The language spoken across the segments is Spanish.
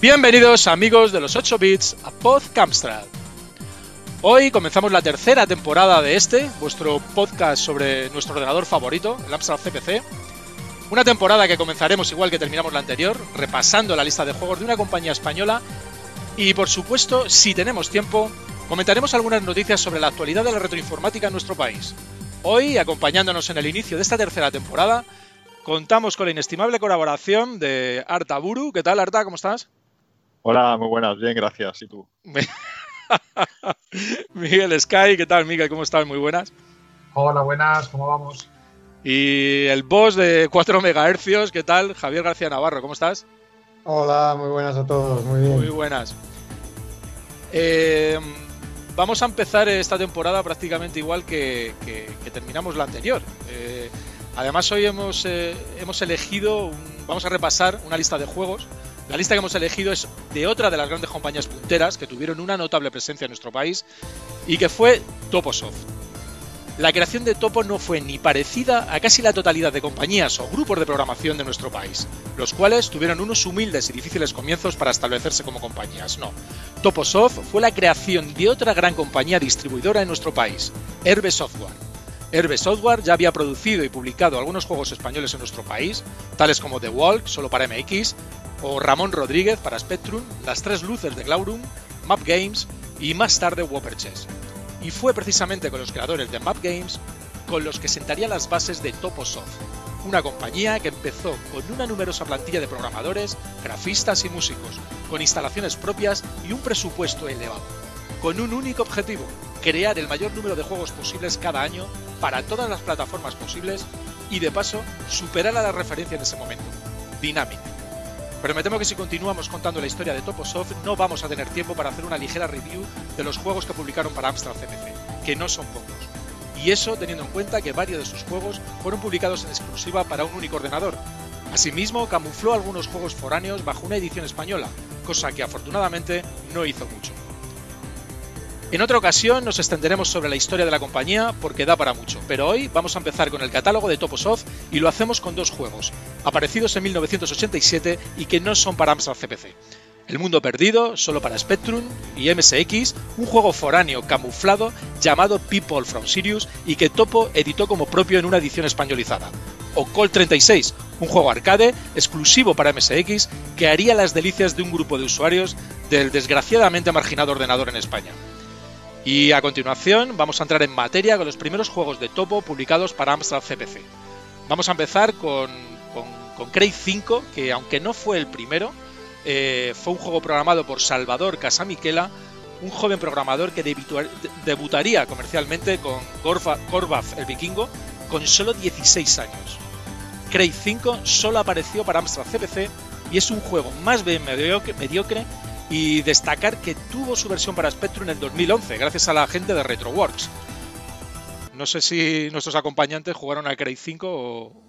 Bienvenidos amigos de los 8 bits a Pod Camstrad. Hoy comenzamos la tercera temporada de este, vuestro podcast sobre nuestro ordenador favorito, el Amstrad CPC. Una temporada que comenzaremos igual que terminamos la anterior, repasando la lista de juegos de una compañía española y por supuesto, si tenemos tiempo, comentaremos algunas noticias sobre la actualidad de la retroinformática en nuestro país. Hoy, acompañándonos en el inicio de esta tercera temporada, contamos con la inestimable colaboración de Arta Buru. ¿Qué tal, Arta? ¿Cómo estás? Hola, muy buenas, bien, gracias. ¿Y tú? Miguel Sky, ¿qué tal, Miguel? ¿Cómo estás? Muy buenas. Hola, buenas, ¿cómo vamos? Y el boss de 4 MHz, ¿qué tal? Javier García Navarro, ¿cómo estás? Hola, muy buenas a todos, muy bien. Muy buenas. Eh, vamos a empezar esta temporada prácticamente igual que, terminamos la anterior. Eh, además, hoy hemos, eh, hemos elegido, vamos a repasar una lista de juegos la lista que hemos elegido es de otra de las grandes compañías punteras que tuvieron una notable presencia en nuestro país y que fue Toposoft. La creación de Topo no fue ni parecida a casi la totalidad de compañías o grupos de programación de nuestro país, los cuales tuvieron unos humildes y difíciles comienzos para establecerse como compañías. No, Toposoft fue la creación de otra gran compañía distribuidora en nuestro país, Herbe Software. Herbe Software ya había producido y publicado algunos juegos españoles en nuestro país, tales como The Walk, solo para MX, o Ramón Rodríguez para Spectrum, Las Tres Luces de Glaurum, Map Games y más tarde Whopper Chess. Y fue precisamente con los creadores de Map Games con los que sentaría las bases de Toposoft, una compañía que empezó con una numerosa plantilla de programadores, grafistas y músicos, con instalaciones propias y un presupuesto elevado, con un único objetivo, crear el mayor número de juegos posibles cada año para todas las plataformas posibles y de paso superar a la referencia en ese momento, Dynamic pero me temo que si continuamos contando la historia de Toposoft no vamos a tener tiempo para hacer una ligera review de los juegos que publicaron para Amstrad CPC, que no son pocos. Y eso teniendo en cuenta que varios de sus juegos fueron publicados en exclusiva para un único ordenador. Asimismo, camufló algunos juegos foráneos bajo una edición española, cosa que afortunadamente no hizo mucho. En otra ocasión nos extenderemos sobre la historia de la compañía porque da para mucho, pero hoy vamos a empezar con el catálogo de Toposoft y lo hacemos con dos juegos, aparecidos en 1987 y que no son para Amstrad CPC. El Mundo Perdido, solo para Spectrum, y MSX, un juego foráneo camuflado llamado People from Sirius y que Topo editó como propio en una edición españolizada. O Call 36, un juego arcade exclusivo para MSX que haría las delicias de un grupo de usuarios del desgraciadamente marginado ordenador en España. Y a continuación vamos a entrar en materia con los primeros juegos de topo publicados para Amstrad CPC. Vamos a empezar con, con, 5, que aunque no fue el primero, eh, fue un juego programado por Salvador Casamiquela, un joven programador que debutaría comercialmente con Gorbaf el Vikingo con solo 16 años. Craig 5 solo apareció para Amstrad CPC y es un juego más bien mediocre y destacar que tuvo su versión para Spectrum en el 2011, gracias a la gente de RetroWorks. No sé si nuestros acompañantes jugaron al Craig 5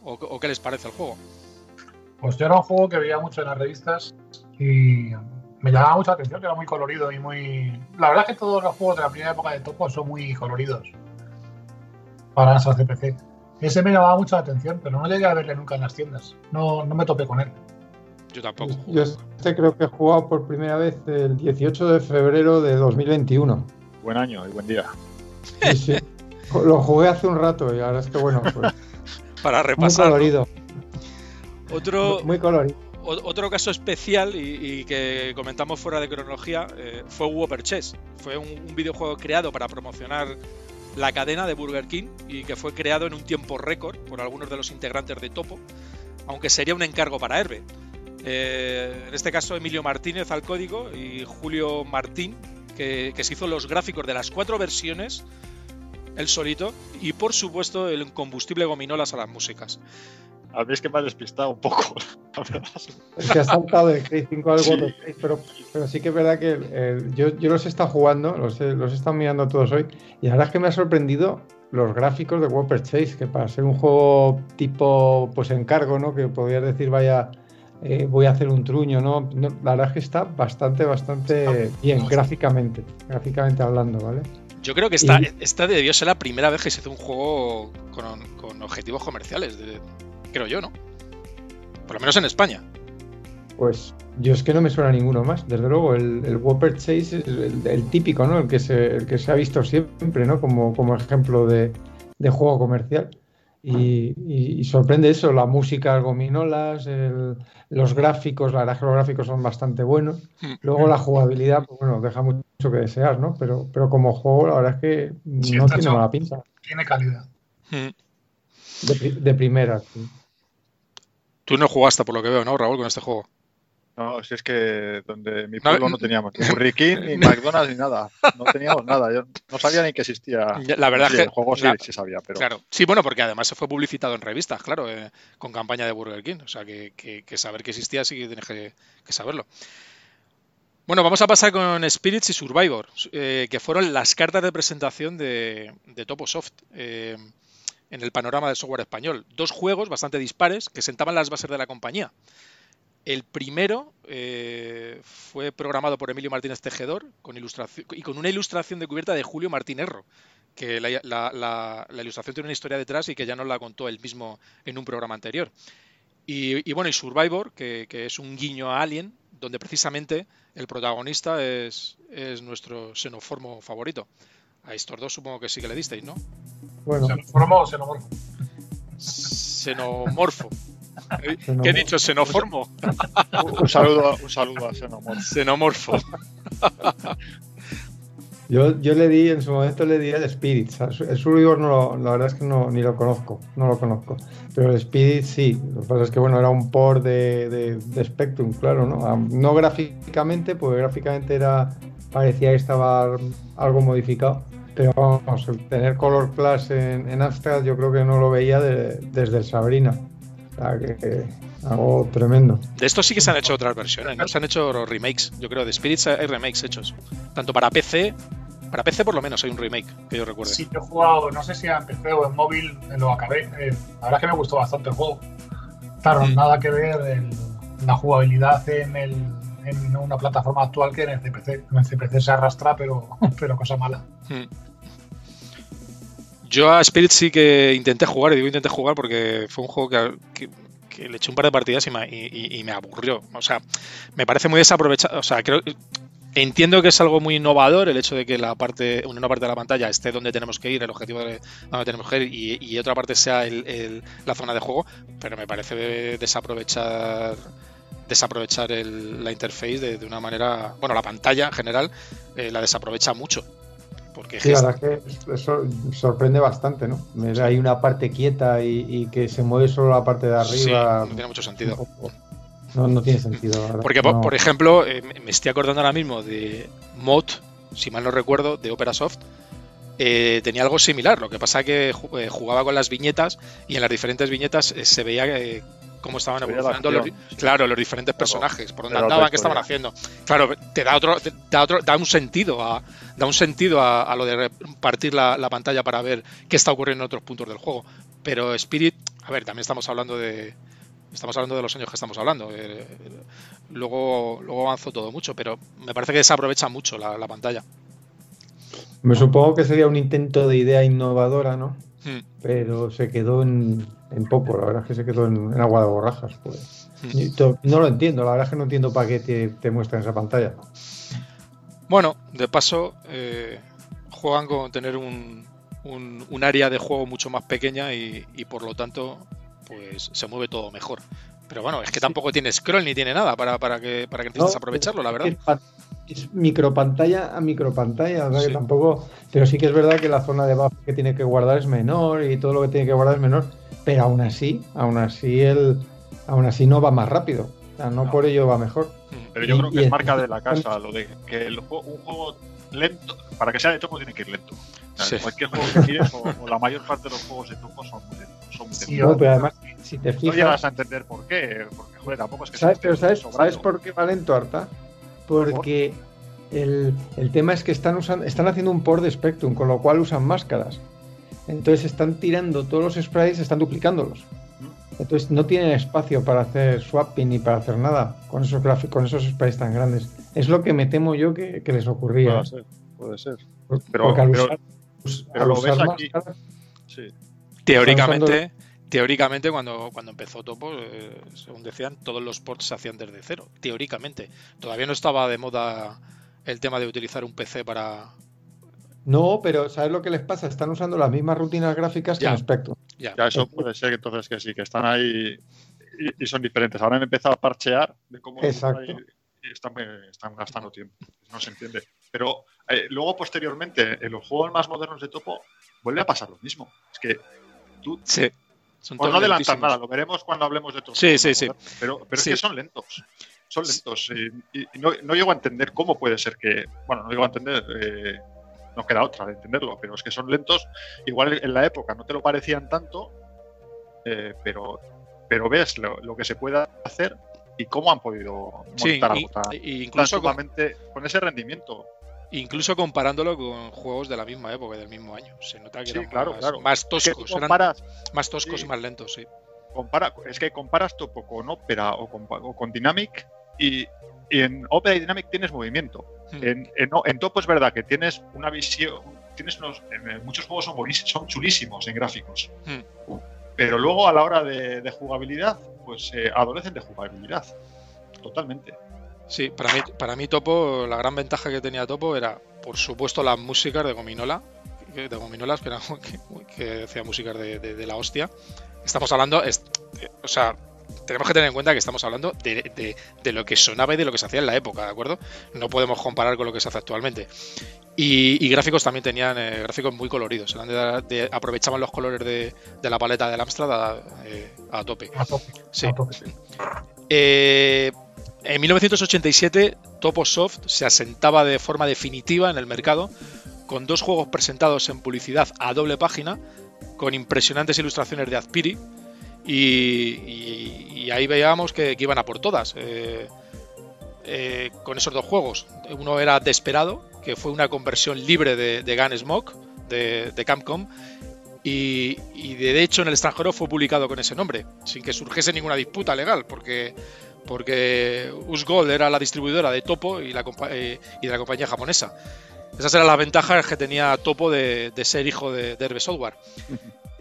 o, qué les parece el juego. Pues yo era un juego que veía mucho en las revistas y me llamaba mucha atención, que era muy colorido y muy... La verdad es que todos los juegos de la primera época de Topo son muy coloridos para esa CPC. Ese me llamaba mucha atención, pero no llegué a verle nunca en las tiendas. No, no me topé con él. Yo tampoco. Yo este creo que he jugado por primera vez el 18 de febrero de 2021. Buen año y buen día. Sí, sí. Lo jugué hace un rato y ahora es que bueno, pues, Para repasar. Muy colorido. Otro, muy colorido. Otro caso especial y, que comentamos fuera de cronología eh, fue Whopper Chess. Fue un, un, videojuego creado para promocionar la cadena de Burger King y que fue creado en un tiempo récord por algunos de los integrantes de Topo, aunque sería un encargo para Herbe. Eh, en este caso, Emilio Martínez al código y Julio Martín, que, se hizo los gráficos de las cuatro versiones, el solito, y por supuesto el combustible gominolas a las músicas. A mí es que me ha despistado un poco, Es que ha saltado de Craig 5 al sí. pero, pero sí que es verdad que yo, los he estado jugando, los he, los he estado mirando todos hoy, y la verdad es que me ha sorprendido los gráficos de Whopper Chase, que para ser un juego tipo pues encargo, ¿no? Que podrías decir vaya eh, voy a hacer un truño, ¿no? La verdad es que está bastante, bastante bien gráficamente, gráficamente hablando, ¿vale? Yo creo que esta, esta debió ser la primera vez que se hizo un juego con, objetivos comerciales, creo yo, ¿no? Por lo menos en España. Pues yo es que no me suena ninguno más. Desde luego, el, el Whopper Chase es el, el típico, ¿no? El que, se, el que se ha visto siempre, ¿no? Como, como ejemplo de, de juego comercial. Y, y- y sorprende eso, la música, gominolas, el- los gráficos, la verdad que los gráficos son bastante buenos. Mm. Luego la jugabilidad, pues bueno, deja mucho que desear, ¿no? Pero, pero como juego, la verdad es que Sí, no tiene mala pinta. Tiene calidad. Mm. De primera. sí. Tú no jugaste, por lo que veo, ¿no, Raúl, con este juego? No, si es que donde mi pueblo no- no teníamos ni Burger King, ni McDonald's, ni nada. No teníamos nada. Yo no sabía ni que existía. La verdad Sí, es que- El juego sí, la- sí sabía, pero. Claro, sí, bueno, porque además se fue publicitado en revistas, claro, eh, con campaña de Burger King. O sea, que, que- que saber que existía sí que tienes que, que saberlo. Bueno, vamos a pasar con Spirits y Survivor, eh, que fueron las cartas de presentación de, de Toposoft eh, en el panorama del software español. Dos juegos bastante dispares que sentaban las bases de la compañía. El primero eh, fue programado por Emilio Martínez Tejedor con ilustración, y con una ilustración de cubierta de Julio Martín Erro, que la, la- la- la ilustración tiene una historia detrás y que ya nos la contó él mismo en un programa anterior. Y, y bueno, y Survivor, que, que es un guiño a Alien, donde precisamente el protagonista es, es nuestro xenoformo favorito. A estos dos supongo que sí que le disteis, ¿no? Bueno, ¿Xenomorfo o xenomorfo? Xenomorfo. ¿Qué he dicho? ¿Xenoformo? Un saludo, un saludo a. Xenomorfo. yo, yo le di, en su momento le di el Spirit. El Survivor no lo- la verdad es que no, ni lo conozco, no lo conozco. Pero el Spirit sí. Lo que pasa es que bueno, era un port de, de, de Spectrum, claro, ¿no? Ah, No gráficamente, pues gráficamente era parecía que estaba algo modificado. Pero vamos, el tener Color Class en, en Amstrad yo creo que no lo veía de- desde el Sabrina. O sea, que, algo tremendo. De esto sí que se han hecho otras versiones, ¿no? Se han hecho remakes, yo creo, de Spirits hay remakes hechos. Tanto para PC, para PC por lo menos hay un remake, que yo recuerde. Sí, yo he jugado, no sé si en PC o en móvil, me lo acabé. Eh, la verdad es que me gustó bastante el juego. Claro, Mm. nada que ver el- la jugabilidad en, el, en una plataforma actual que en el CPC. En el CPC se arrastra, pero, pero cosa mala. Hmm. Yo a Spirit sí que intenté jugar, y digo intenté jugar porque fue un juego que, le eché un par de partidas y me, y- me aburrió. O sea, me parece muy desaprovechado. O sea, creo entiendo que es algo muy innovador el hecho de que la parte, una parte de la pantalla esté donde tenemos que ir, el objetivo de donde tenemos que ir, y, otra parte sea el- la zona de juego, pero me parece desaprovechar desaprovechar el- la interface de, de una manera, bueno, la pantalla en general eh, la desaprovecha mucho. Porque Sí, la verdad es que eso sorprende bastante, ¿no? Hay una parte quieta y, y que se mueve solo la parte de arriba. Sí, no tiene mucho sentido. No, no tiene sentido, la verdad. Porque, por, No. por ejemplo, eh, me- estoy acordando ahora mismo de Mod, si mal no recuerdo, de Opera Soft. eh, tenía algo similar, lo que pasa que eh, jugaba con las viñetas y en las diferentes viñetas se veía cómo estaban evolucionando los, claro, los diferentes personajes, por dónde andaban, qué estaban haciendo. Claro, te da otro, te da otro, da un sentido a, da un sentido a, a lo de partir la, la pantalla para ver qué está ocurriendo en otros puntos del juego. Pero Spirit, a ver, también estamos hablando de, estamos hablando de los años que estamos hablando. eh, luego, luego avanzó todo mucho, pero me parece que desaprovecha mucho la, la pantalla. Me supongo que sería un intento de idea innovadora, ¿no? Hmm, Pero se quedó en, en poco, la verdad es que se quedó en, en agua de borrajas. Pues. hmm. No lo entiendo, la verdad es que no entiendo para qué te, te muestran esa pantalla. Bueno, de paso, eh, juegan con tener un, un- un área de juego mucho más pequeña y, y por lo tanto, pues se mueve todo mejor. Pero bueno, es que tampoco tiene scroll ni tiene nada para, para que para que intentes No, aprovecharlo, la verdad. Es micropantalla a micropantalla, o sea que Sí. tampoco. Pero sí que es verdad que la zona de buffer que tiene que guardar es menor y todo lo que tiene que guardar es menor. Pero aún así, aún así el, aún así no va más rápido. O sea, no, No. por ello va mejor. Pero yo Y- creo que es marca de la casa lo de que el juego- un juego lento, para que sea de topo tiene que ir lento. O sea, Sí. Cualquier juego que tires o, o la mayor parte de los juegos de topo son muy lentos. Son muy Sí, No, pero además, si te No fijas. llegas a entender por qué, porque joder, tampoco es que ¿Sabes, pero ¿sabes. ¿sabes por qué va lento, Arta? Porque el, el tema es que están, usando, están haciendo un port de Spectrum, con lo cual usan máscaras. Entonces están tirando todos los sprites, están duplicándolos. Entonces no tienen espacio para hacer swapping ni para hacer nada con esos gráficos, con esos sprites tan grandes. Es lo que me temo yo que, que les ocurría. Puede ser, puede ser. Pero- Porque al pero- usar, us- pero al lo usar ves aquí. máscaras- Sí. Teóricamente, teóricamente cuando, cuando empezó Topo, eh, según decían, todos los ports se hacían desde cero. Teóricamente. Todavía no estaba de moda el tema de utilizar un PC para... No, pero ¿sabes lo que les pasa? Están usando las mismas rutinas gráficas que en Spectrum. Ya. Ya, eso puede ser entonces que sí, que están ahí y, y son diferentes. Ahora han empezado a parchear de cómo Exacto. y, y están, eh, están gastando tiempo. No se entiende. Pero eh, luego, posteriormente, en los juegos más modernos de Topo, vuelve a pasar lo mismo. Es que tú, Sí. Son por no adelantar nada, lo veremos cuando hablemos de otros Sí, sí, sí. Pero, pero Sí. es que son lentos. Son lentos. eh, y no, no llego a entender cómo puede ser que. Bueno, no llego a entender. eh, no queda otra de entenderlo, pero es que son lentos. Igual en la época no te lo parecían tanto, eh, pero, pero ves lo, lo que se puede hacer y cómo han podido Sí, montar y- tan, y incluso, con- con ese rendimiento. Incluso comparándolo con juegos de la misma época, del mismo año. Se nota que Sí, eran claro, más, claro. más Es que tú toscos, eran más toscos sí. y más lentos, sí. compara, es que comparas Topo con Opera o con, o con Dynamic y, y en Opera y Dynamic tienes movimiento. Hmm. En, en, en Topo es verdad que tienes una visión, tienes unos, en muchos juegos son, son chulísimos en gráficos, Hmm. pero luego a la hora de, de jugabilidad, pues eh, adolecen de jugabilidad, totalmente. Sí, para mí, para mí Topo, la gran ventaja que tenía Topo era, por supuesto, las músicas de Gominola, de Gominolas, que, que, que hacía músicas de, de- de la hostia. Estamos hablando, es- o sea, tenemos que tener en cuenta que estamos hablando de, de- lo que sonaba y de lo que se hacía en la época, ¿de acuerdo? No podemos comparar con lo que se hace actualmente. Y, y gráficos también tenían eh, gráficos muy coloridos, eran aprovechaban los colores de, de la paleta del Amstrad a, eh, a tope. A tope. Sí. a tope. Eh, en 1987, Toposoft se asentaba de forma definitiva en el mercado con dos juegos presentados en publicidad a doble página, con impresionantes ilustraciones de Azpiri, y, y- ahí veíamos que, que iban a por todas. eh, eh, con esos dos juegos. Uno era Desperado, que fue una conversión libre de, de Gunsmoke, de, de Capcom, y, y de hecho en el extranjero fue publicado con ese nombre, sin que surgiese ninguna disputa legal, porque, porque Usgold era la distribuidora de Topo y, la, eh, y de la compañía japonesa. Esas eran las ventajas que tenía Topo de, de ser hijo de, de Herbe Software.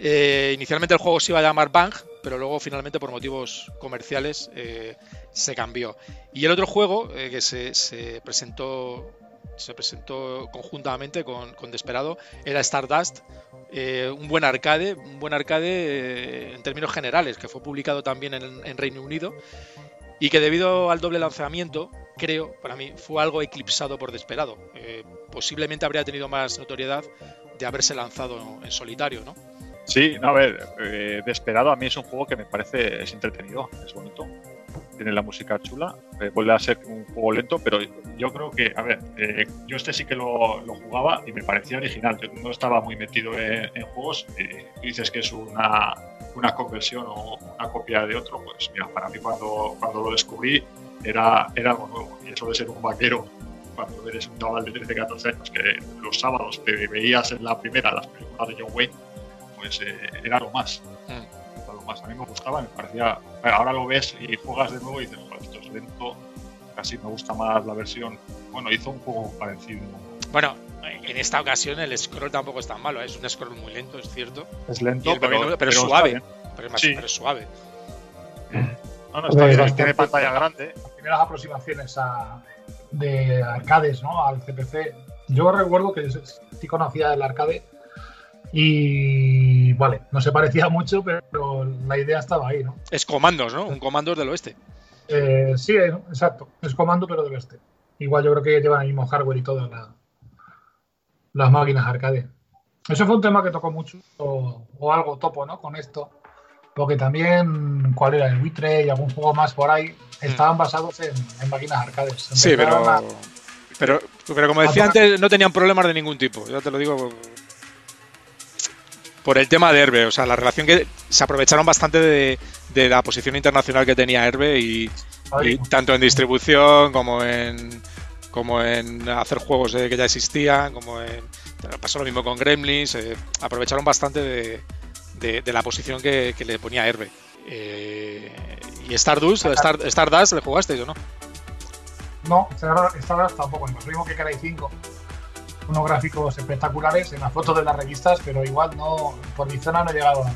Eh, inicialmente el juego se iba a llamar Bang, pero luego finalmente por motivos comerciales eh, se cambió. Y el otro juego eh, que se, se presentó se presentó conjuntamente con, con Desperado era Stardust, un buen arcade, un buen arcade en términos generales, que fue publicado también en, en Reino Unido y que debido al doble lanzamiento, creo, para mí, fue algo eclipsado por Desperado. Eh, posiblemente habría tenido más notoriedad de haberse lanzado en solitario, ¿no? Sí, no, a ver, eh, Desperado a mí es un juego que me parece es entretenido, es bonito, tiene la música chula, eh, vuelve a ser un juego lento, pero yo creo que, a ver, eh, yo este sí que lo, jugaba y me parecía original, no estaba muy metido en, juegos, dices que es una, una conversión o una copia de otro, pues mira, para mí cuando, cuando lo descubrí era, era algo nuevo, y eso de ser un vaquero cuando eres un chaval de 13, 14 años que los sábados te veías en la primera las películas de John Wayne, pues eh, era lo más. Mm. Más. A mí me gustaba, me parecía. Ahora lo ves y juegas de nuevo y dices, "Joder, esto es lento, casi me gusta más la versión. Bueno, hizo un juego parecido. Bueno, en esta ocasión el scroll tampoco es tan malo, ¿eh? es un scroll muy lento, es cierto, Es lento, pero, es suave. pero es, más, Sí. pero es suave. No, no, está Hombre, bien. bastante- Tiene pantalla grande. Las primeras aproximaciones a, de arcades ¿no? al CPC. Yo recuerdo que sí conocía el arcade y vale, no se parecía mucho, pero la idea estaba ahí, ¿no? Es comandos, ¿no? Un comandos del oeste. Eh, sí, eh, exacto, es comando pero del este. Igual yo creo que llevan el mismo hardware y todo la- las máquinas arcade. Eso fue un tema que tocó mucho o, o algo topo, ¿no? Con esto. Porque también, ¿cuál era? El Witre y algún juego más por ahí estaban basados en, en máquinas arcades. Sí, Empezaron pero, a- pero, pero como decía antes, no tenían problemas de ningún tipo. Ya te lo digo por, el tema de Herbe. O sea, la relación que se aprovecharon bastante de, de la posición internacional que tenía Herbe y, y tanto en distribución como en como en hacer juegos eh, que ya existían, como en pasó lo mismo con Gremlins, eh, aprovecharon bastante de, de- de la posición que, que le ponía Herbe. Eh, y Stardust, Star- Stardust, ¿le jugasteis o no? No, Stardust tampoco. Nos vimos que era 5 unos gráficos espectaculares en las fotos de las revistas, pero igual no, por mi zona no llegaban,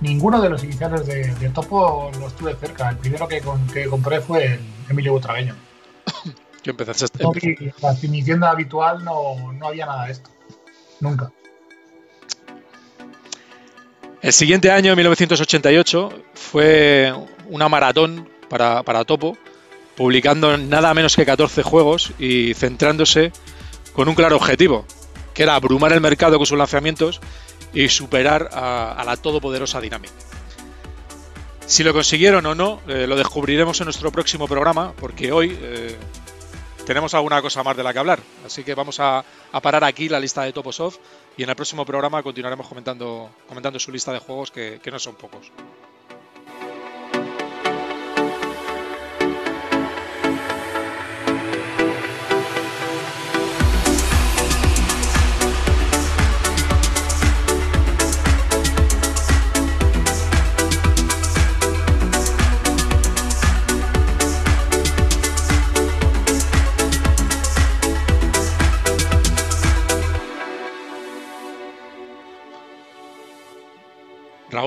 ninguno de los iniciales de, Topo los tuve cerca. El primero que, que compré fue el Emilio Butragueño. Yo empecé este. la mi tienda habitual no, no había nada de esto. Nunca. El siguiente año, 1988, fue una maratón para, para, Topo, publicando nada menos que 14 juegos y centrándose con un claro objetivo, que era abrumar el mercado con sus lanzamientos y superar a, la todopoderosa Dynamic. Si lo consiguieron o no, eh, lo descubriremos en nuestro próximo programa, porque hoy eh, tenemos alguna cosa más de la que hablar. Así que vamos a, parar aquí la lista de Toposoft y en el próximo programa continuaremos comentando, comentando su lista de juegos que no son pocos.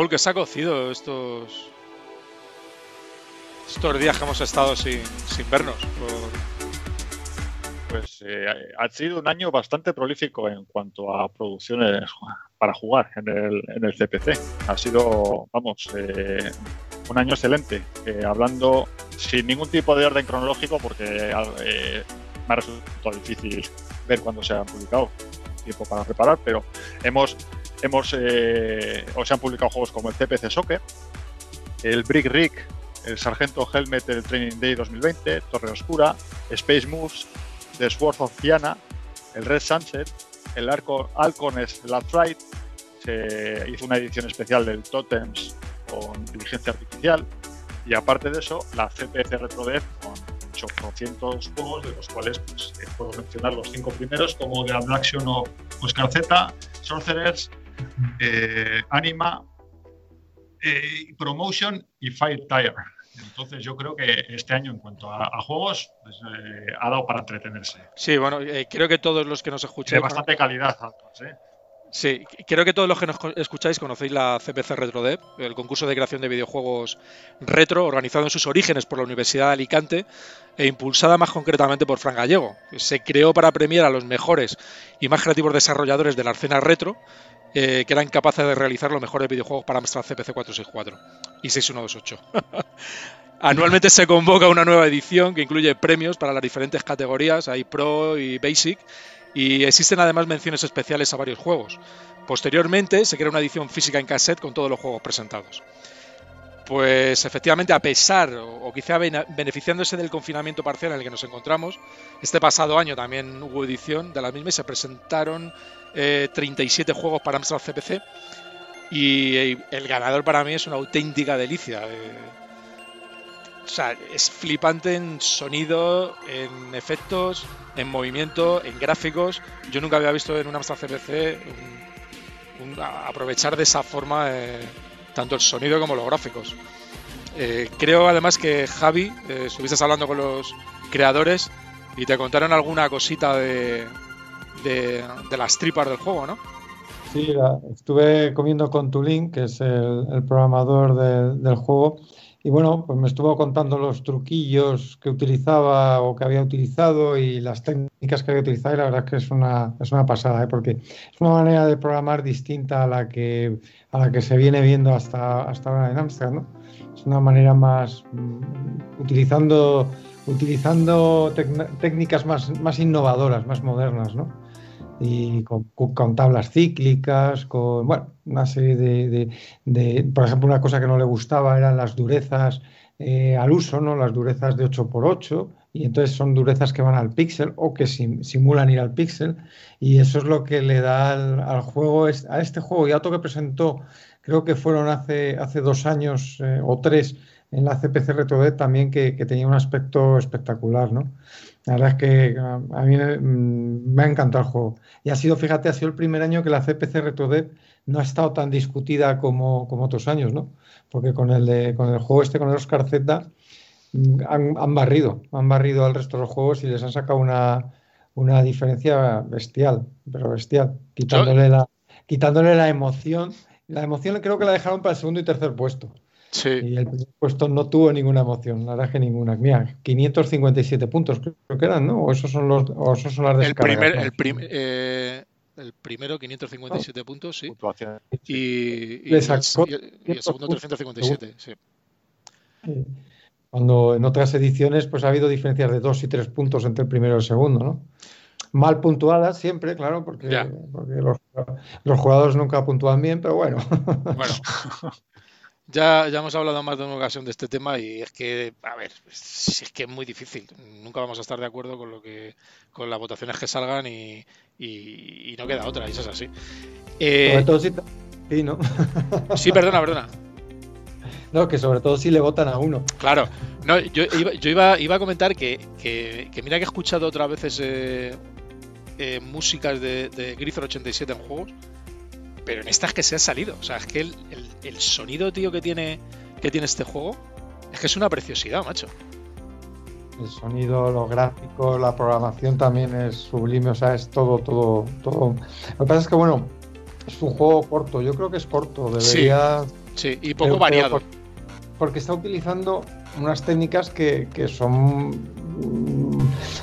Que se ha cocido estos estos días que hemos estado sin, vernos. Pues eh, ha sido un año bastante prolífico en cuanto a producciones para jugar en el, en el CPC. Ha sido, vamos, eh, un año excelente. Eh, hablando sin ningún tipo de orden cronológico, porque me ha resultado difícil ver cuándo se han publicado. Tiempo para preparar, pero hemos hemos eh, o se han publicado juegos como el CPC Soccer, el Brick Rick, el Sargento Helmet del Training Day 2020, Torre Oscura, Space Moves, The Sword of Fiana, el Red Sunset, el Arco Alcones Last Ride, se hizo una edición especial del Totems con inteligencia artificial y aparte de eso la CPC RetroDev con 800 juegos de los cuales pues, eh, puedo mencionar los cinco primeros como The Abduction of Oscar Sorcerers, eh, Anima, eh, Promotion y Fire Tire. Entonces yo creo que este año en cuanto a, juegos pues, eh, ha dado para entretenerse. Sí, bueno, creo que todos los que nos escucháis... De bastante calidad, ¿eh? Sí, creo que todos los que nos escucháis conocéis la CPC RetroDev, el concurso de creación de videojuegos retro, organizado en sus orígenes por la Universidad de Alicante e impulsada más concretamente por Fran Gallego. Se creó para premiar a los mejores y más creativos desarrolladores de la escena retro eh, que eran capaces de realizar los mejores videojuegos para Amstrad CPC 464 y 6128. Anualmente se convoca una nueva edición que incluye premios para las diferentes categorías, hay Pro y Basic, y existen además menciones especiales a varios juegos. Posteriormente se crea una edición física en cassette con todos los juegos presentados. Pues efectivamente, a pesar o, quizá beneficiándose del confinamiento parcial en el que nos encontramos, este pasado año también hubo edición de la misma y se presentaron 37 eh, juegos para Amstrad CPC y eh, el ganador para mí es una auténtica delicia. Eh. o sea, es flipante en sonido, en efectos, en movimiento, en gráficos. Yo nunca había visto en un Amstrad CPC aprovechar de esa forma tanto el sonido como los gráficos. Creo además que Javi, estuviste hablando con los creadores y te contaron alguna cosita de, de, las tripas del juego, ¿no? Sí, estuve comiendo con Tulin, que es el, programador del juego, y bueno, pues me estuvo contando los truquillos que utilizaba o que había utilizado y las técnicas que había utilizado y la verdad es que es una, es una pasada, ¿eh? porque es una manera de programar distinta a la que, a la que se viene viendo hasta, hasta ahora en Amsterdam. Es una manera más mm, utilizando, utilizando técnicas más, más innovadoras, más modernas, ¿no? Y con, tablas cíclicas, con bueno, una serie de, por ejemplo, una cosa que no le gustaba eran las durezas eh, al uso, ¿no? las durezas de 8x8, y entonces son durezas que van al píxel o que simulan ir al píxel, y eso es lo que le da al, juego, a este juego y a otro que presentó, creo que fueron hace, hace dos años eh, o tres en la CPC RetroD también, que, que tenía un aspecto espectacular, ¿no? La verdad es que a mí me, ha encantado el juego. Y ha sido, fíjate, ha sido el primer año que la CPC RetroDev no ha estado tan discutida como, otros años, ¿no? Porque con el, de, con el juego este, con el Oscar Z, mm, han, barrido, han barrido al resto de los juegos y les han sacado una, una diferencia bestial, pero bestial, quitándole la, quitándole la emoción La emoción creo que la dejaron para el segundo y tercer puesto. Sí. Y el primer puesto no tuvo ninguna emoción, la verdad que ninguna. Mira, 557 puntos creo que eran, ¿no? O esos son, los, o esos son las El, descargas. primer, ¿no? el, prim- eh, el primero, 557 puntos, sí. Puntuación. Y, y Le el, sacó y el- y el segundo, 357, sí. Sí. Cuando en otras ediciones pues ha habido diferencias de dos y tres puntos entre el primero y el segundo, ¿no? Mal puntuadas siempre, claro, porque los, los jugadores nunca puntúan bien, pero bueno. Bueno, ya, ya hemos hablado más de una ocasión de este tema y es que, a ver, es, es que es muy difícil. Nunca vamos a estar de acuerdo con lo que, con las votaciones que salgan y, y- y no queda otra, y eso es así. Eh, Sobre todo si sí, ¿no? sí, perdona, perdona. No, que sobre todo si le votan a uno. Claro, no, yo iba, yo iba, iba a comentar que, que- que mira que he escuchado otras veces eh, eh, músicas de, de Grisor 87 en juegos, pero en estas que se ha salido. O sea, es que el, el- el sonido, tío, que tiene, que tiene este juego, es que es una preciosidad, macho. El sonido, los gráficos, la programación también es sublime, o sea, es todo, todo, todo. Lo que pasa es que, bueno, es un juego corto, yo creo que es corto, debería... Sí, y poco variado. por- porque está utilizando unas técnicas que, que son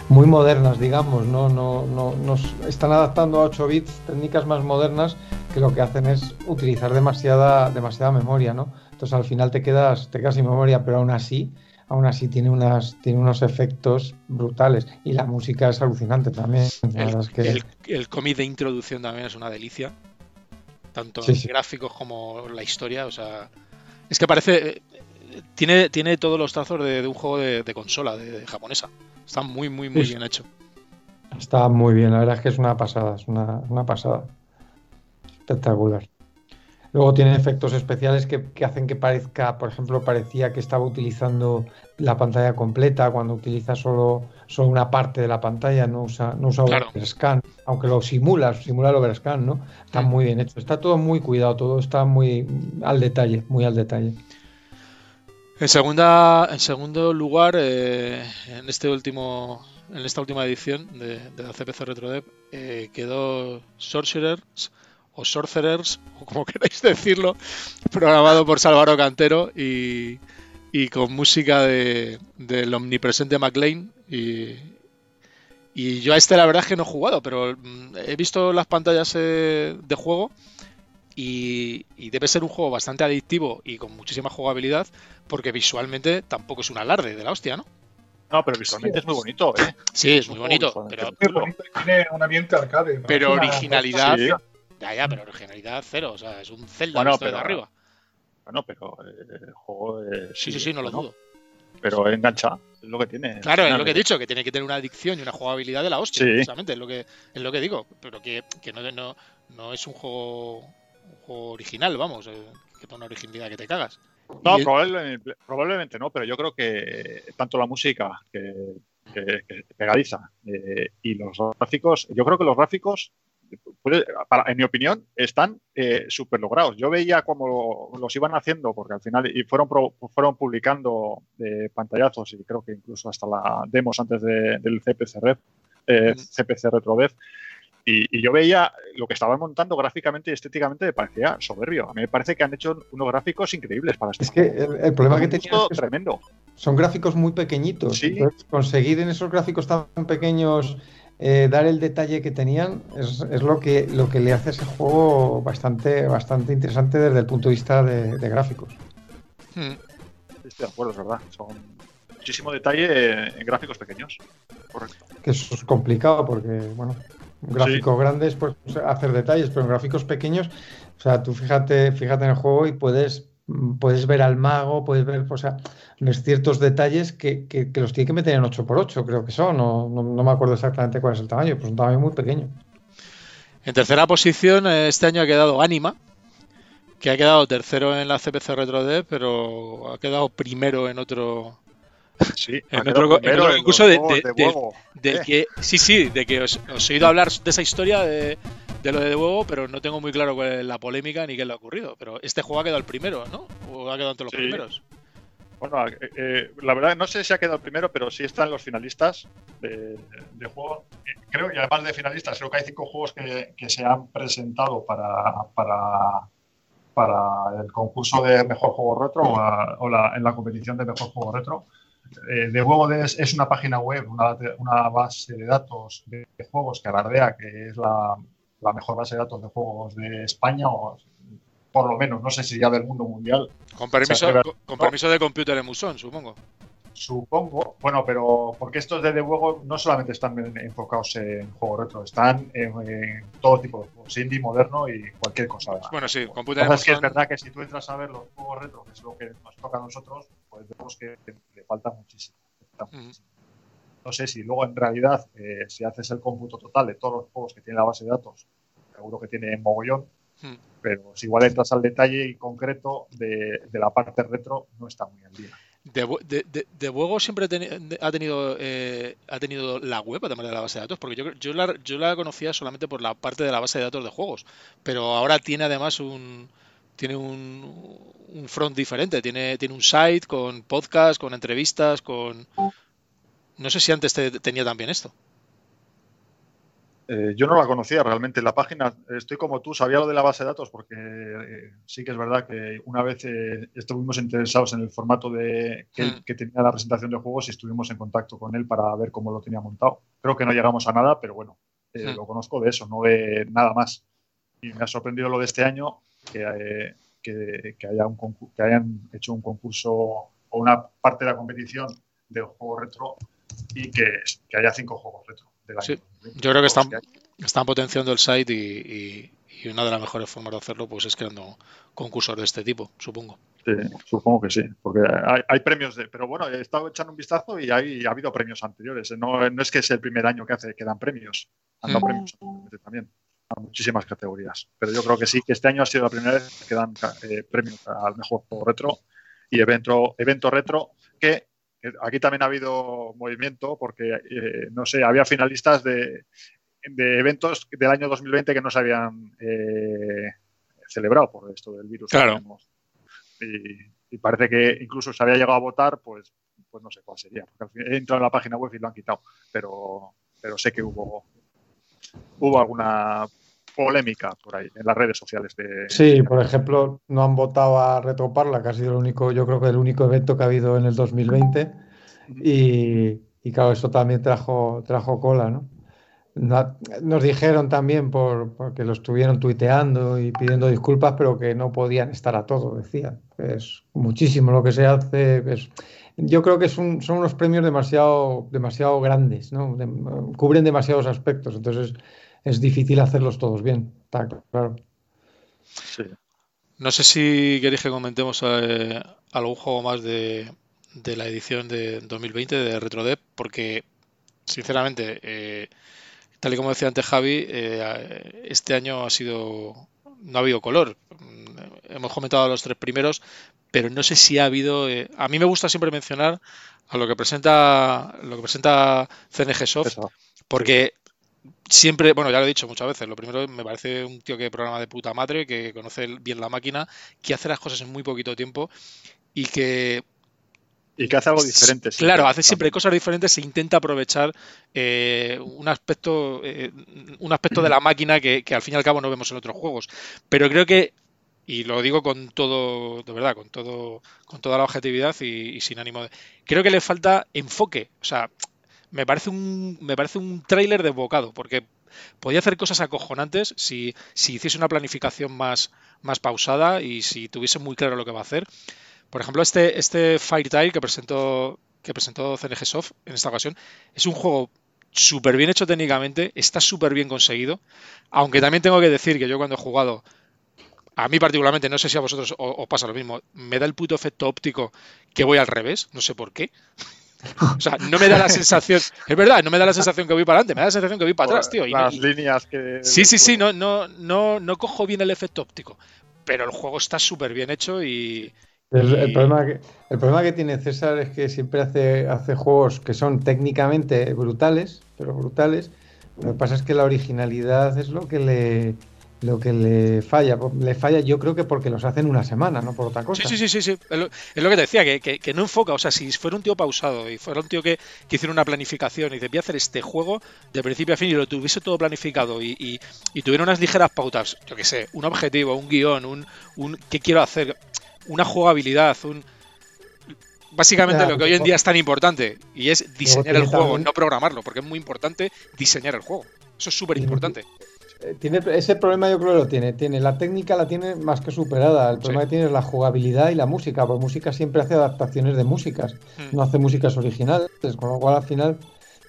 muy modernas, digamos, ¿no? No, no, no s- están adaptando a 8 bits técnicas más modernas que lo que hacen es utilizar demasiada, demasiada memoria, ¿no? Entonces al final te quedas, te quedas sin memoria, pero aún así, aún así tiene unas, tiene unos efectos brutales. Y la música es alucinante también. El, es que el- el cómic de introducción también es una delicia. Tanto Sí, sí. gráficos como la historia. O sea, es que parece. Tiene, tiene todos los trazos de, de un juego de, de consola, de, de japonesa. Está muy, muy, muy Sí, bien hecho. está muy bien, la verdad es que es una pasada, es una, una pasada. Espectacular. Luego tiene efectos especiales que, que hacen que parezca, por ejemplo, parecía que estaba utilizando la pantalla completa cuando utiliza solo, solo una parte de la pantalla, no usa, no usa Claro. overscan, aunque lo simula, simula el overscan, ¿no? Está muy bien hecho, está todo muy cuidado, todo está muy al detalle, muy al detalle. En segunda, en segundo lugar, eh, en este último, en esta última edición de, de la CPC RetroDev, eh, quedó Sorcerers o Sorcerers, o como queráis decirlo, programado por Salvador Cantero y, con música de, del omnipresente McLean. Y, y yo a este la verdad es que no he jugado, pero mm, he visto las pantallas eh, de juego y, y debe ser un juego bastante adictivo y con muchísima jugabilidad, porque visualmente tampoco es un alarde de la hostia, ¿no? No, pero visualmente Sí, es muy bonito, ¿eh? Sí, es muy bonito, pero, Es bonito y tiene un ambiente arcade. ¿no? pero originalidad. Sí. Ya, ya, pero originalidad cero, o sea, es un Zelda Bueno, pero- arriba. Bueno, pero eh, el juego. eh, Sí, sí, sí, no lo bueno, dudo. Pero engancha, es lo que tiene. Claro, es lo que he dicho, que tiene que tener una adicción y una jugabilidad de la hostia, Sí. precisamente, es lo que, es lo que digo, pero que, que no, no, no es un juego original, vamos, eh, que tiene una originalidad que te cagas. No, probablemente, probablemente no, pero yo creo que tanto la música que, que- que pegadiza eh, y los gráficos, yo creo que los gráficos, para- en mi opinión, están súper logrados. Yo veía cómo los iban haciendo, porque al final y fueron, pro- fueron publicando eh, pantallazos y creo que incluso hasta la demos antes de- del CPC, Red, eh, Mm. CPC RetroDev. Y, y yo veía lo que estaban montando gráficamente y estéticamente me parecía soberbio. A mí me parece que han hecho unos gráficos increíbles para este Es que juego. el, el problema que tenía es que son- tremendo. son gráficos muy pequeñitos. Sí. Entonces, conseguir en esos gráficos tan pequeños eh, dar el detalle que tenían es, es lo, que, lo que le hace a ese juego bastante, bastante interesante desde el punto de vista de, de gráficos. Hmm. Estoy de acuerdo, es verdad. Son muchísimo detalle en gráficos pequeños. Correcto. Que eso es complicado porque, bueno, gráficos grandes, pues hacer detalles, pero en gráficos pequeños, o sea, tú fíjate, fíjate en el juego y puedes, puedes ver al mago, puedes ver, o sea, ciertos detalles que, que- que los tiene que meter en 8x8, creo que son, no, no, no me acuerdo exactamente cuál es el tamaño, pues un tamaño muy pequeño. En tercera posición, eh, este año ha quedado Anima, que ha quedado tercero en la CPC RetroDev, pero ha quedado primero en otro. Sí, En otro en concurso de- de- de-. Del Eh. que, sí, sí, de que os, os he oído hablar de esa historia de, de lo de huevo, pero no tengo muy claro cuál es la polémica ni qué le ha ocurrido. Pero este juego ha quedado el primero, ¿no? O ha quedado entre los Sí. primeros. Bueno, eh, eh, la verdad no sé si ha quedado el primero, pero sí están los finalistas de, de juego. Eh, Creo, y además de finalistas, creo que hay cinco juegos que, que se han presentado para, para, para el concurso de mejor juego retro o, en la competición de mejor juego retro. Eh, de juego es, una página web, una, base de datos de, juegos que alardea que es la, mejor base de datos de juegos de España o por lo menos, no sé si ya del mundo mundial. Con permiso, con, permiso de Computer Emuson, supongo. Supongo, bueno, pero porque estos de The juego no solamente están enfocados en juego retro, están en, todo tipo de juegos, indie, moderno y cualquier cosa. Bueno, sí, Computer Es que es verdad que si tú entras a ver los juegos retro, que es lo que nos toca a nosotros, pues vemos que le falta muchísimo. No sé si luego en realidad, eh, si haces el cómputo total de todos los juegos que tiene la base de datos, seguro que tiene mogollón, pero si igual entras al detalle y concreto de, de la parte retro, no está muy al día. De, de, de, siempre ha tenido eh, ha tenido la web además de la base de datos, porque yo, yo, la, yo la conocía solamente por la parte de la base de datos de juegos, pero ahora tiene además un tiene un, un front diferente, tiene, tiene un site con podcast, con entrevistas, con no sé si antes tenía también esto. Eh, yo no la conocía realmente. La página, estoy como tú, sabía lo de la base de datos porque eh, sí que es verdad que una vez eh, estuvimos interesados en el formato de hmm. que, tenía la presentación de juegos y estuvimos en contacto con él para ver cómo lo tenía montado. Creo que no llegamos a nada, pero bueno, hmm. lo conozco de eso, no de nada más. Y me ha sorprendido lo de este año que, que, haya un que hayan hecho un concurso o una parte de la competición de juego retro y que, que haya cinco juegos retro. Yo creo que están, están potenciando el site y, una de las mejores formas de hacerlo pues es creando concursos de este tipo, supongo. Sí, supongo que sí, porque hay, premios de, pero bueno, he estado echando un vistazo y hay, ha habido premios anteriores. No, no es que es el primer año que hace que dan premios, han dado mm. premios también a muchísimas categorías. Pero yo creo que sí, que este año ha sido la primera vez que dan eh, premios al mejor juego retro y evento, evento retro que Aquí también ha habido movimiento porque, eh, no sé, había finalistas de, eventos del año 2020 que no se habían eh, celebrado por esto del virus. Claro. Y, parece que incluso se había llegado a votar, pues, pues no sé cuál sería. Porque he entrado en la página web y lo han quitado. Pero, pero sé que hubo, hubo alguna polémica por ahí en las redes sociales de sí por ejemplo no han votado a Retroparla que ha sido el único yo creo que el único evento que ha habido en el 2020 y, y claro eso también trajo trajo cola no nos dijeron también por, porque lo estuvieron tuiteando y pidiendo disculpas, pero que no podían estar a todo, decían. Es muchísimo lo que se hace. yo creo que son unos premios demasiado, demasiado grandes, ¿no? cubren demasiados aspectos. Entonces, es difícil hacerlos todos bien, está claro. No sé si queréis que comentemos eh, algún juego más de, la edición de 2020 de RetroDev, porque sinceramente, eh, tal y como decía antes Javi, eh, este año ha sido no ha habido color. Hemos comentado los tres primeros, pero no sé si ha habido. a mí me gusta siempre mencionar a lo que presenta lo que presenta CNG Soft, porque siempre, bueno, ya lo he dicho muchas veces, lo primero me parece un tío que programa de puta madre, que conoce bien la máquina, que hace las cosas en muy poquito tiempo y que... Y que hace algo diferente. Claro, hace siempre cosas diferentes, se intenta aprovechar eh, un aspecto eh, un aspecto de la máquina que, al fin y al cabo no vemos en otros juegos. Pero creo que y lo digo con todo, de verdad, con todo, con toda la objetividad y, y, sin ánimo de. Creo que le falta enfoque. O sea, me parece un, me parece un tráiler desbocado, porque podía hacer cosas acojonantes si, si hiciese una planificación más, más pausada y si tuviese muy claro lo que va a hacer. Por ejemplo, este, este Fire Tile que presentó, que presentó CNG Soft en esta ocasión es un juego súper bien hecho técnicamente, está súper bien conseguido, aunque también tengo que decir que yo cuando he jugado, a mí particularmente, no sé si a vosotros os pasa lo mismo, me da el puto efecto óptico que voy al revés, no sé por qué. O sea, no me da la sensación, es verdad, no me da la sensación que voy para adelante, me da la sensación que voy para atrás, tío. las líneas que. Sí, sí, sí, no, no, no, no cojo bien el efecto óptico. Pero el juego está súper bien hecho y. El, problema que, el problema que tiene César es que siempre hace, hace juegos que son técnicamente brutales, pero brutales. Lo que pasa es que la originalidad es lo que le, lo que le falla. Le falla yo creo que porque los hacen una semana, no por otra cosa. Sí, sí, sí, sí. Es, lo, que te decía, que, no enfoca. O sea, si fuera un tío pausado y fuera un tío que, que hiciera una planificación y dice, voy a hacer este juego de principio a fin y lo tuviese todo planificado y, tuviera unas ligeras pautas, yo qué sé, un objetivo, un guion, un, un qué quiero hacer, una jugabilidad, un... Básicamente lo que hoy en día es tan importante y es diseñar el juego, no programarlo, porque es muy importante diseñar el juego. Eso es súper importante. Tiene ese problema yo creo que lo tiene. Tiene la técnica la tiene más que superada. El problema que tiene es la jugabilidad y la música. Porque música siempre hace adaptaciones de músicas, mm. no hace músicas originales. Con lo cual al final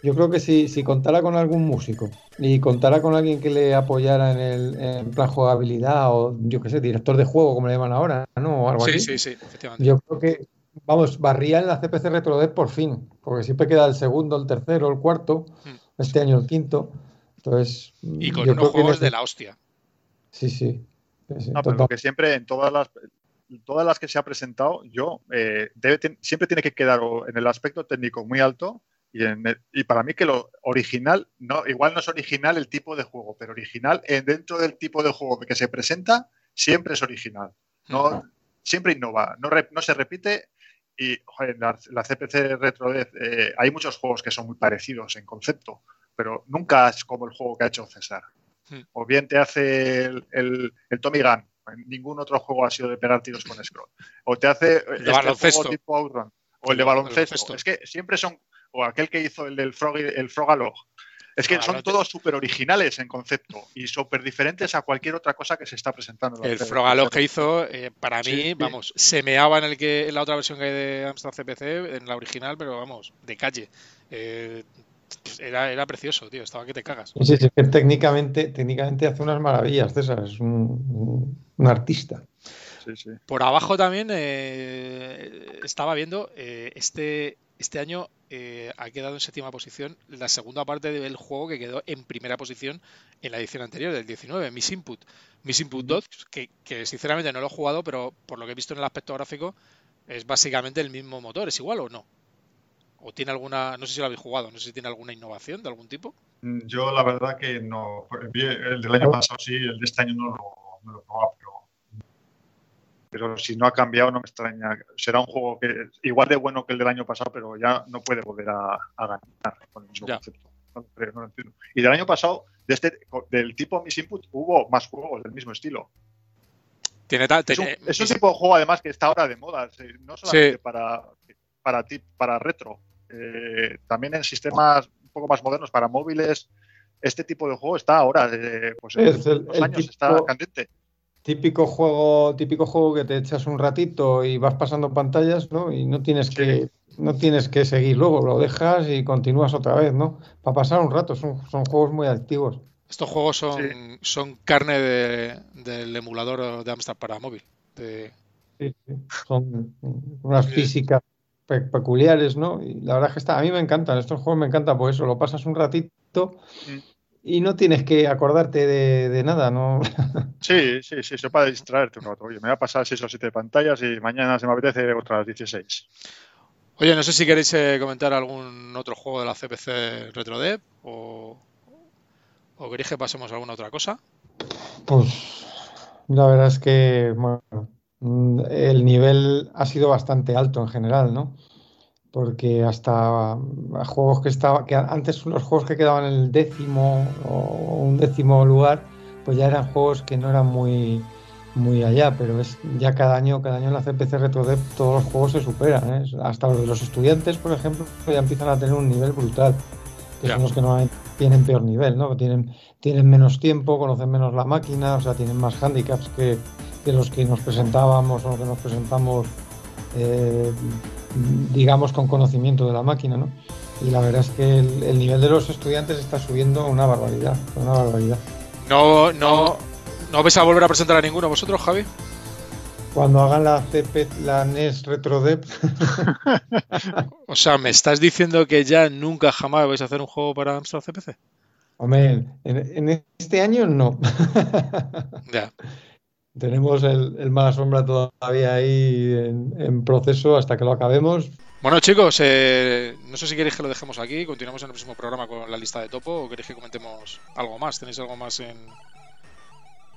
yo creo que si, si contara con algún músico y contara con alguien que le apoyara en el en plan jugabilidad o yo qué sé, director de juego como le llaman ahora, ¿no? O algo sí, así. Sí, sí, efectivamente. Yo creo que vamos, barría en la CPC RetroDev por fin, porque siempre queda el segundo, el tercero, el cuarto, mm. este año el quinto. Entonces, y con unos juegos de la hostia. Sí, sí. pero que siempre en todas las todas las que se ha presentado, yo eh, siempre tiene que quedar en el aspecto técnico muy alto y, y, para mí que lo original, no, igual no es original el tipo de juego, pero original dentro del tipo de juego que se presenta, siempre es original. No, Siempre innova, no, no se repite y la, CPC Retro eh, hay muchos juegos que son muy parecidos en concepto, pero nunca es como el juego que ha hecho César. Hmm. O bien te hace el, el, Tommy Gun, ningún otro juego ha sido de pegar tiros con scroll. O te hace el este juego tipo Outrun, o el de baloncesto. Es que siempre son, o aquel que hizo el del Frog, el Frogalog. Es que son todos súper originales en concepto y súper diferentes a cualquier otra cosa que se está presentando. El Frogalog que hizo, eh, para mí, vamos, se meaba en, el que, en la otra versión que hay de Amstrad CPC, en la original, pero vamos, de calle. Eh, era, era precioso, tío, estaba que te cagas. Sí, sí, que técnicamente, técnicamente hace unas maravillas, César, es un, artista. Por abajo también eh, estaba viendo este, este año eh, ha quedado en séptima posición la segunda parte del juego que quedó en primera posición en la edición anterior, del 19, Miss Input. Miss Input 2, que, sinceramente no lo he jugado, pero por lo que he visto en el aspecto gráfico, es básicamente el mismo motor. ¿Es igual o no? ¿O tiene alguna, no sé si lo habéis jugado, no sé si tiene alguna innovación de algún tipo? Mm, yo la verdad que no. El del año pasado sí, el de este año no lo, no lo he probado, pero pero si no ha cambiado no me extraña. Será un juego que igual de bueno que el del año pasado, pero ya no puede volver a, ganar con el mismo concepto. No, entiendo. Y del año pasado, de este, del tipo Miss Input, hubo más juegos del mismo estilo. Tiene tal, es, un, tipo de juego además que está ahora de moda, no solamente para, para, para retro, eh, también en sistemas un poco más modernos, para móviles. Este tipo de juego está ahora, eh, pues en los años está candente típico juego, típico juego que te echas un ratito y vas pasando pantallas, ¿no? Y no tienes que, no tienes que seguir luego, lo dejas y continúas otra vez, ¿no? Para pasar un rato, son, son juegos muy activos. Estos juegos son, son carne del emulador de Amstrad para móvil. Sí, sí. Son unas físicas peculiares, ¿no? Y la verdad es que está, a mí me encantan, estos juegos me encantan, por eso lo pasas un ratito. Mm y no tienes que acordarte de, nada, ¿no? Sí, sí, sí, se puede distraerte un rato. Oye, me voy a pasar 6 o 7 pantallas y mañana se me apetece otras 16. Oye, no sé si queréis eh, comentar algún otro juego de la CPC RetroDev o, o queréis que pasemos a alguna otra cosa. Pues la verdad es que bueno, el nivel ha sido bastante alto en general, ¿no? porque hasta juegos que estaba que antes los juegos que quedaban en el décimo o un décimo lugar pues ya eran juegos que no eran muy muy allá pero es ya cada año cada año en la CPC RetroDev todos los juegos se superan ¿eh? hasta los de los estudiantes por ejemplo ya empiezan a tener un nivel brutal que son los que no tienen peor nivel no tienen tienen menos tiempo conocen menos la máquina o sea tienen más handicaps que, que los que nos presentábamos o los que nos presentamos eh, digamos, con conocimiento de la máquina, ¿no? Y la verdad es que el, nivel de los estudiantes está subiendo una barbaridad, una barbaridad. No, no, no vais a volver a presentar a ninguno vosotros, Javi. Cuando hagan la CP, la NES RetroDev. o sea, ¿me estás diciendo que ya nunca jamás vais a hacer un juego para Amstrad CPC? Hombre, en, en este año no. ya. Tenemos el, el mala sombra todavía ahí en, proceso hasta que lo acabemos. Bueno, chicos, eh, no sé si queréis que lo dejemos aquí, continuamos en el próximo programa con la lista de topo o queréis que comentemos algo más. ¿Tenéis algo más en,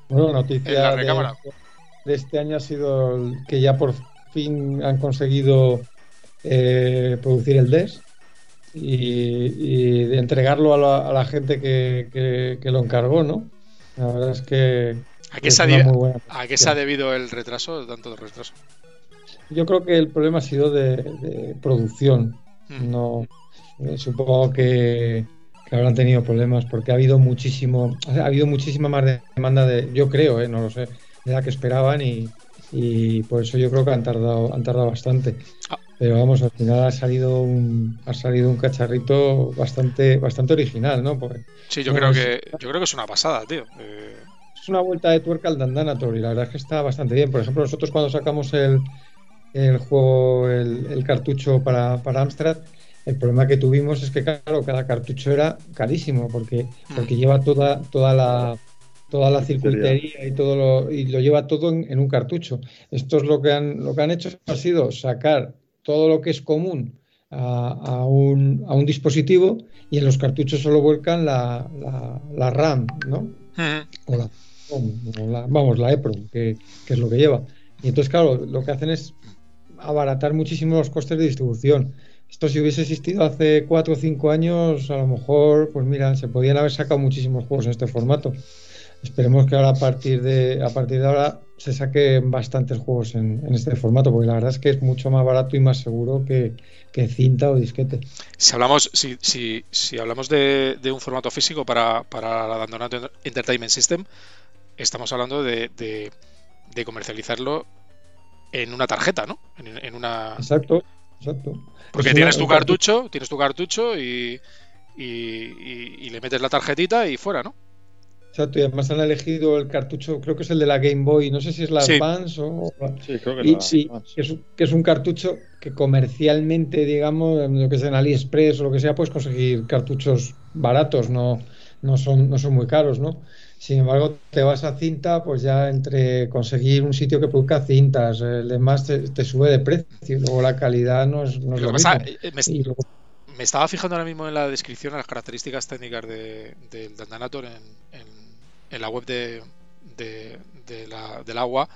Bueno, noticia de, de, este año ha sido que ya por fin han conseguido eh, producir el DES y, de entregarlo a la, gente que, lo encargó, ¿no? La verdad es que. ¿A qué, se, ha, debido el retraso, tanto de retraso? Yo creo que el problema ha sido de, producción. Hmm. No, eh, supongo que, habrán tenido problemas porque ha habido muchísimo, ha habido muchísima más demanda de, yo creo, eh, no lo sé, de la que esperaban y, y por eso yo creo que han tardado, han tardado bastante. Ah. Pero vamos, al final ha salido un, ha salido un cacharrito bastante, bastante original, ¿no? sí, yo creo que, yo creo que es una pasada, tío. Eh, es una vuelta de tuerca al Dandanator y la verdad es que está bastante bien. Por ejemplo, nosotros cuando sacamos el, el juego, el, cartucho para, para Amstrad, el problema que tuvimos es que, claro, cada cartucho era carísimo porque, porque lleva toda, toda la toda la circuitería y todo lo, y lo lleva todo en, un cartucho. Esto es lo que han, lo que han hecho ha sido sacar todo lo que es común a, un, a un, dispositivo y en los cartuchos solo vuelcan la, la, RAM, ¿no? o, la, vamos, la EPROM, que, que, es lo que lleva. Y entonces, claro, lo que hacen es abaratar muchísimo los costes de distribución. Esto si hubiese existido hace 4 o 5 años, a lo mejor, pues mira, se podían haber sacado muchísimos juegos en este formato. Esperemos que ahora a partir de, a partir de ahora se saquen bastantes juegos en, este formato, porque la verdad es que es mucho más barato y más seguro que, cinta o disquete. Si hablamos, si, si, si hablamos de, un formato físico para, para la Dandonato Entertainment System, estamos hablando de, de, comercializarlo en una tarjeta, ¿no? En, una... Exacto, exacto. Porque tienes tu cartucho, tienes tu cartucho y, y, le metes la tarjetita y fuera, ¿no? Exacto, y además han elegido el cartucho, creo que es el de la Game Boy, no sé si es la Advance o... Sí, creo que, sí, que, es, un cartucho que comercialmente, digamos, lo que es en AliExpress o lo que sea, puedes conseguir cartuchos baratos, no, no, son, no son muy caros, ¿no? Sin embargo, te vas a cinta, pues ya entre conseguir un sitio que produzca cintas, el demás te, sube de precio, y luego la calidad no es, lo, mismo. Eh, me, estaba fijando ahora mismo en la descripción, a las características técnicas del de, Dandanator en en la web de, del agua.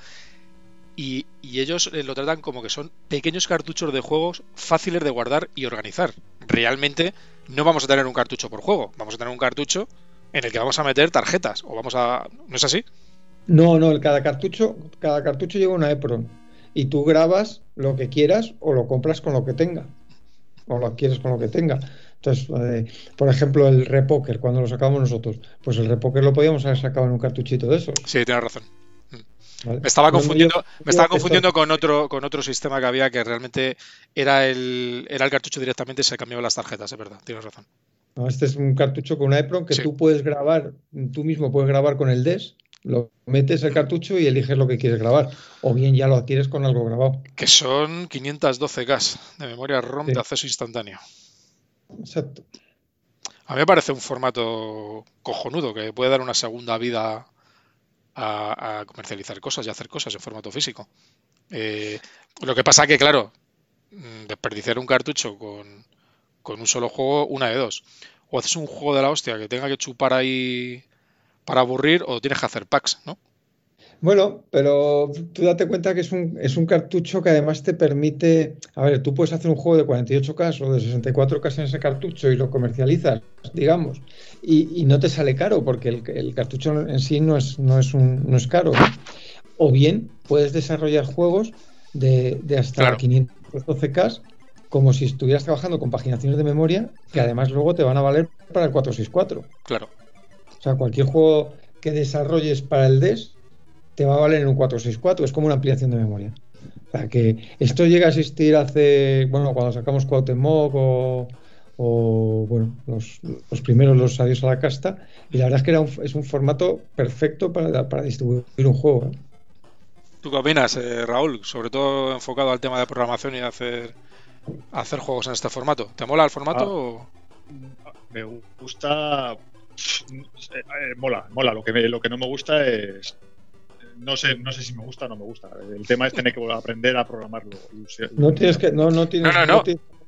Y, ellos eh, lo tratan como que son pequeños cartuchos de juegos fáciles de guardar y organizar. Realmente no vamos a tener un cartucho por juego, vamos a tener un cartucho en el que vamos a meter tarjetas o vamos a ¿no es así? No, no, cada cartucho cada cartucho lleva una EPROM y tú grabas lo que quieras o lo compras con lo que tenga o lo quieres con lo que tenga. Entonces, eh, por ejemplo, el repoker, cuando lo sacamos nosotros, pues el repoker lo podíamos haber sacado en un cartuchito de eso. Sí, tienes razón. Me estaba confundiendo, me estaba confundiendo con otro, con otro sistema que había que realmente era el, era el cartucho directamente y se cambiaban las tarjetas, es verdad, tienes razón. Este es un cartucho con una EPROM que tú puedes grabar, tú mismo puedes grabar con el DES, lo metes el cartucho y eliges lo que quieres grabar. O bien ya lo adquieres con algo grabado. Que son 512K de memoria ROM de acceso instantáneo. Exacto. A mí me parece un formato cojonudo que puede dar una segunda vida a, comercializar cosas y hacer cosas en formato físico. Eh, lo que pasa que, claro, mm, desperdiciar un cartucho con, con un solo juego, una de dos. O haces un juego de la hostia que tenga que chupar ahí para aburrir, o tienes que hacer packs, ¿no? Bueno, pero tú date cuenta que es un, es un cartucho que además te permite, a ver, tú puedes hacer un juego de 48K o de 64K en ese cartucho y lo comercializas, digamos, y, no te sale caro porque el, cartucho en sí no es, no es, un, no es caro. O bien puedes desarrollar juegos de, hasta 512K como si estuvieras trabajando con paginaciones de memoria que además luego te van a valer para el 464. Claro. O sea, cualquier juego que desarrolles para el DES te va a valer en un 464, es como una ampliación de memoria. O sea que esto llega a existir hace, bueno, cuando sacamos Cuauhtémoc o, o bueno, los, primeros, los Adiós a la Casta, y la verdad es que era es un formato perfecto para, para distribuir un juego. ¿eh? ¿Tú qué opinas, eh, Raúl? Sobre todo enfocado al tema de programación y hacer, hacer juegos en este formato. ¿Te mola el formato? Ah, me gusta. Eh, mola, mola. Lo que, lo que no me gusta es no sé, no sé si me gusta o no me gusta. El tema es tener que aprender a programarlo. No tienes que, no, no tienes, no, no,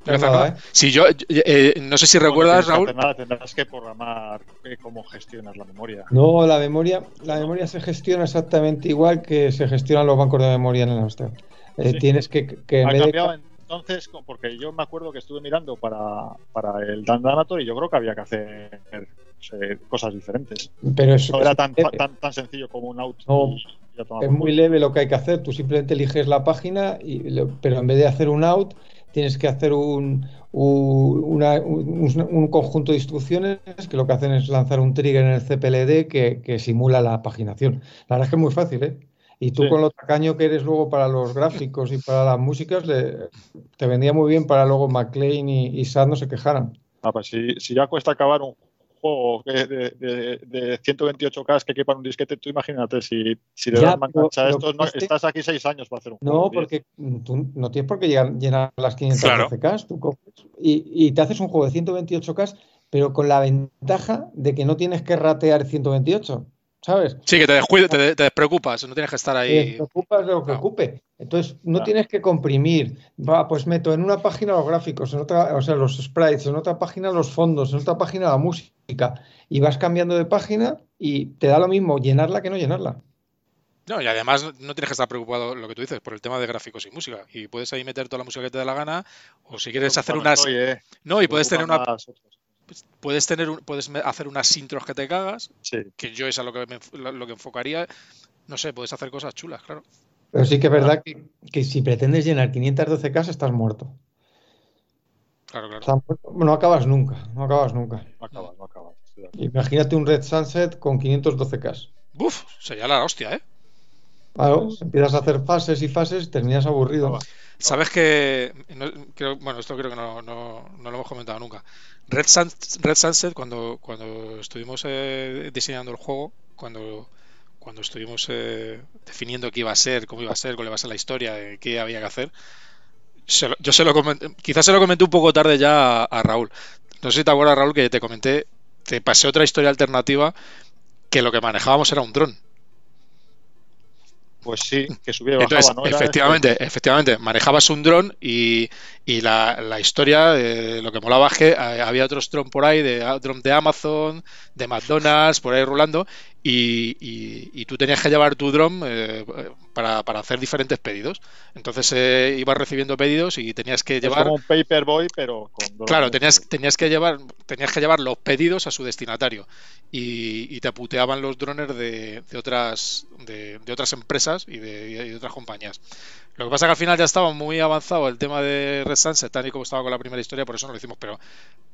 No, nada, ¿eh? Si yo, eh, no sé si recuerdas, Raúl. Nada, tendrás que programar eh, cómo gestionas la memoria. No, la memoria, la memoria se gestiona exactamente igual que se gestionan los bancos de memoria en el Amstrad. Eh, tienes que, que ha cambiado entonces, porque yo me acuerdo que estuve mirando para, para el Dandanator y yo creo que había que hacer cosas diferentes. Pero eso no era tan, tan, tan, sencillo como un out. es muy leve lo que hay que hacer. Tú simplemente eliges la página, y, pero en vez de hacer un out, tienes que hacer un, un, conjunto de instrucciones que lo que hacen es lanzar un trigger en el CPLD que, que simula la paginación. La verdad es que es muy fácil, ¿eh? Y tú con lo tacaño que eres luego para los gráficos y para las músicas, te vendía muy bien para luego McLean y, y Sad no se quejaran. Ah, pues si, si ya cuesta acabar un juego de, de, de 128K que quepa un disquete, tú imagínate si, si le das mancha a esto, no, estás aquí seis años para hacer un juego. No, porque tú no tienes por qué llegar, llenar las 512K, tú coges y, y, te haces un juego de 128K, pero con la ventaja de que no tienes que ratear 128. ¿Sabes? Sí, que te, descuides, te, despreocupas, no tienes que estar ahí. Te despreocupas de lo que ocupe. Entonces, no tienes que comprimir. Va, pues meto en una página los gráficos, en otra, o sea, los sprites, en otra página los fondos, en otra página la música. Y vas cambiando de página y te da lo mismo llenarla que no llenarla. No, y además no tienes que estar preocupado lo que tú dices por el tema de gráficos y música. Y puedes ahí meter toda la música que te dé la gana, o si quieres hacer unas. Eh. no, y puedes tener una puedes tener puedes hacer unas intros que te cagas, que yo es a lo que, lo que enfocaría. No sé, puedes hacer cosas chulas, claro. Pero sí que es verdad que, si pretendes llenar 512 casas estás muerto. Claro, claro. no acabas nunca, no acabas nunca. No acabas, no acabas. Imagínate un Red Sunset con 512K. Buf, sería la hostia, ¿eh? Claro, empiezas a hacer fases y fases, terminas aburrido. Sabes que, bueno, esto creo que no, no, no, lo hemos comentado nunca. Red, Sunset, cuando, cuando estuvimos eh, diseñando el juego, cuando, cuando estuvimos eh, definiendo qué iba a ser, cómo iba a ser, cuál iba a ser la historia, qué había que hacer, yo se lo comenté, quizás se lo comenté un poco tarde ya a, Raúl. No sé si te acuerdas, Raúl, que te comenté, te pasé otra historia alternativa que lo que manejábamos era un dron. Pues sí, que subía y bajaba, ¿no? Efectivamente, efectivamente, manejabas un dron y, y la, la, historia, lo que molaba es que eh, había otros dron por ahí, de dron de Amazon, de McDonald's, por ahí rulando, y, y, tú tenías que llevar tu dron eh, para, hacer diferentes pedidos. Entonces eh, ibas recibiendo pedidos y tenías que llevar. como un paperboy, pero con Claro, tenías, tenías, que llevar, tenías que llevar los pedidos a su destinatario. Y, te puteaban los drones de, de otras, de, de, otras empresas y de, y de otras compañías. Lo que pasa es que al final ya estaba muy avanzado el tema de Red Sunset, tal y como estaba con la primera historia, por eso no lo hicimos, pero,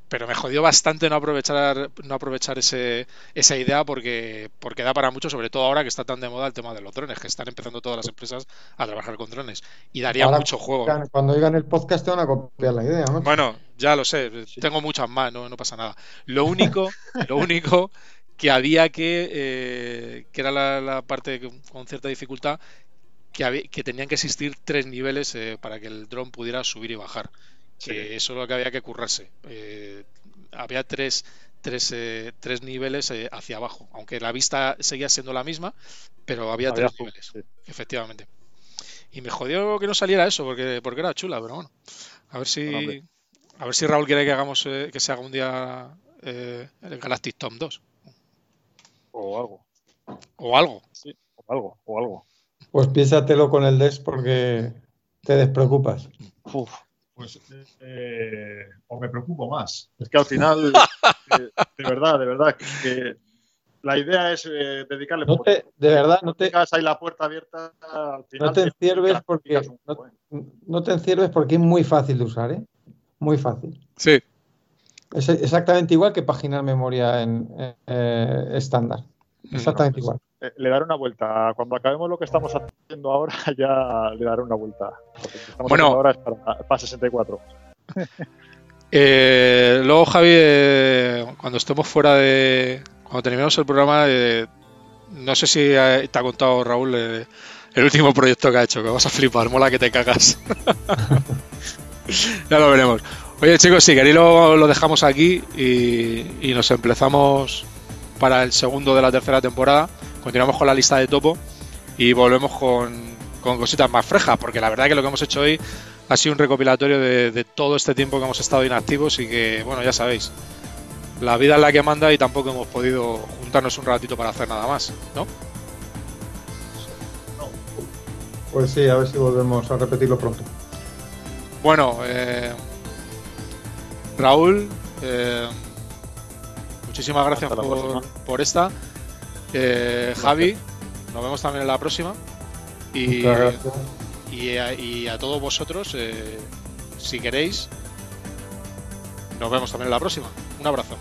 pero me jodió bastante no aprovechar, no aprovechar ese, esa idea porque, porque da para mucho, sobre todo ahora que está tan de moda el tema de los drones, que están empezando todas las empresas a trabajar con drones. Y daría mucho juego. Cuando oigan el podcast te van a copiar la idea, ¿no? Bueno, ya lo sé, tengo muchas más, no, no pasa nada. Lo único, lo único que había que, eh, que era la, la parte con cierta dificultad, que, tenían que existir tres niveles eh, para que el dron pudiera subir y bajar. Que eso es lo que había que currarse. Eh, había tres, tres, eh, tres niveles hacia abajo, aunque la vista seguía siendo la misma, pero había, tres niveles, efectivamente. Y me jodió que no saliera eso, porque, porque era chula, pero bueno. A ver si, a ver si Raúl quiere que hagamos que se haga un día el Galactic Tom 2. O algo. O algo. Sí, o algo, o algo. Pues piénsatelo con el DES porque te despreocupas. Uf, pues eh, o me preocupo más. Es que al final, eh, de verdad, de verdad, que la idea es eh, dedicarle. No te, de verdad, no te. Ahí la puerta abierta. Al final, no te encierves porque no, te encierves porque es muy fácil de usar, ¿eh? Muy fácil. Sí. Es exactamente igual que página memoria en estándar. exactamente igual. Eh, le daré una vuelta. Cuando acabemos lo que estamos haciendo ahora, ya le daré una vuelta. bueno, ahora es para, 64. Eh, luego, Javi, eh, cuando estemos fuera de. Cuando terminemos el programa, no sé si te ha contado Raúl el último proyecto que ha hecho, que vas a flipar, mola que te cagas. ya lo veremos. Oye, chicos, si queréis lo, lo dejamos aquí y, y nos empezamos para el segundo de la tercera temporada continuamos con la lista de topo y volvemos con, cositas más frejas, porque la verdad que lo que hemos hecho hoy ha sido un recopilatorio de, de todo este tiempo que hemos estado inactivos y que, bueno, ya sabéis, la vida es la que manda y tampoco hemos podido juntarnos un ratito para hacer nada más, ¿no? Pues sí, a ver si volvemos a repetirlo pronto. Bueno, eh, Raúl, eh, muchísimas gracias por, por esta. Eh, Javi, nos vemos también en la próxima. Y, y a, y a todos vosotros, eh, si queréis, nos vemos también en la próxima. Un abrazo.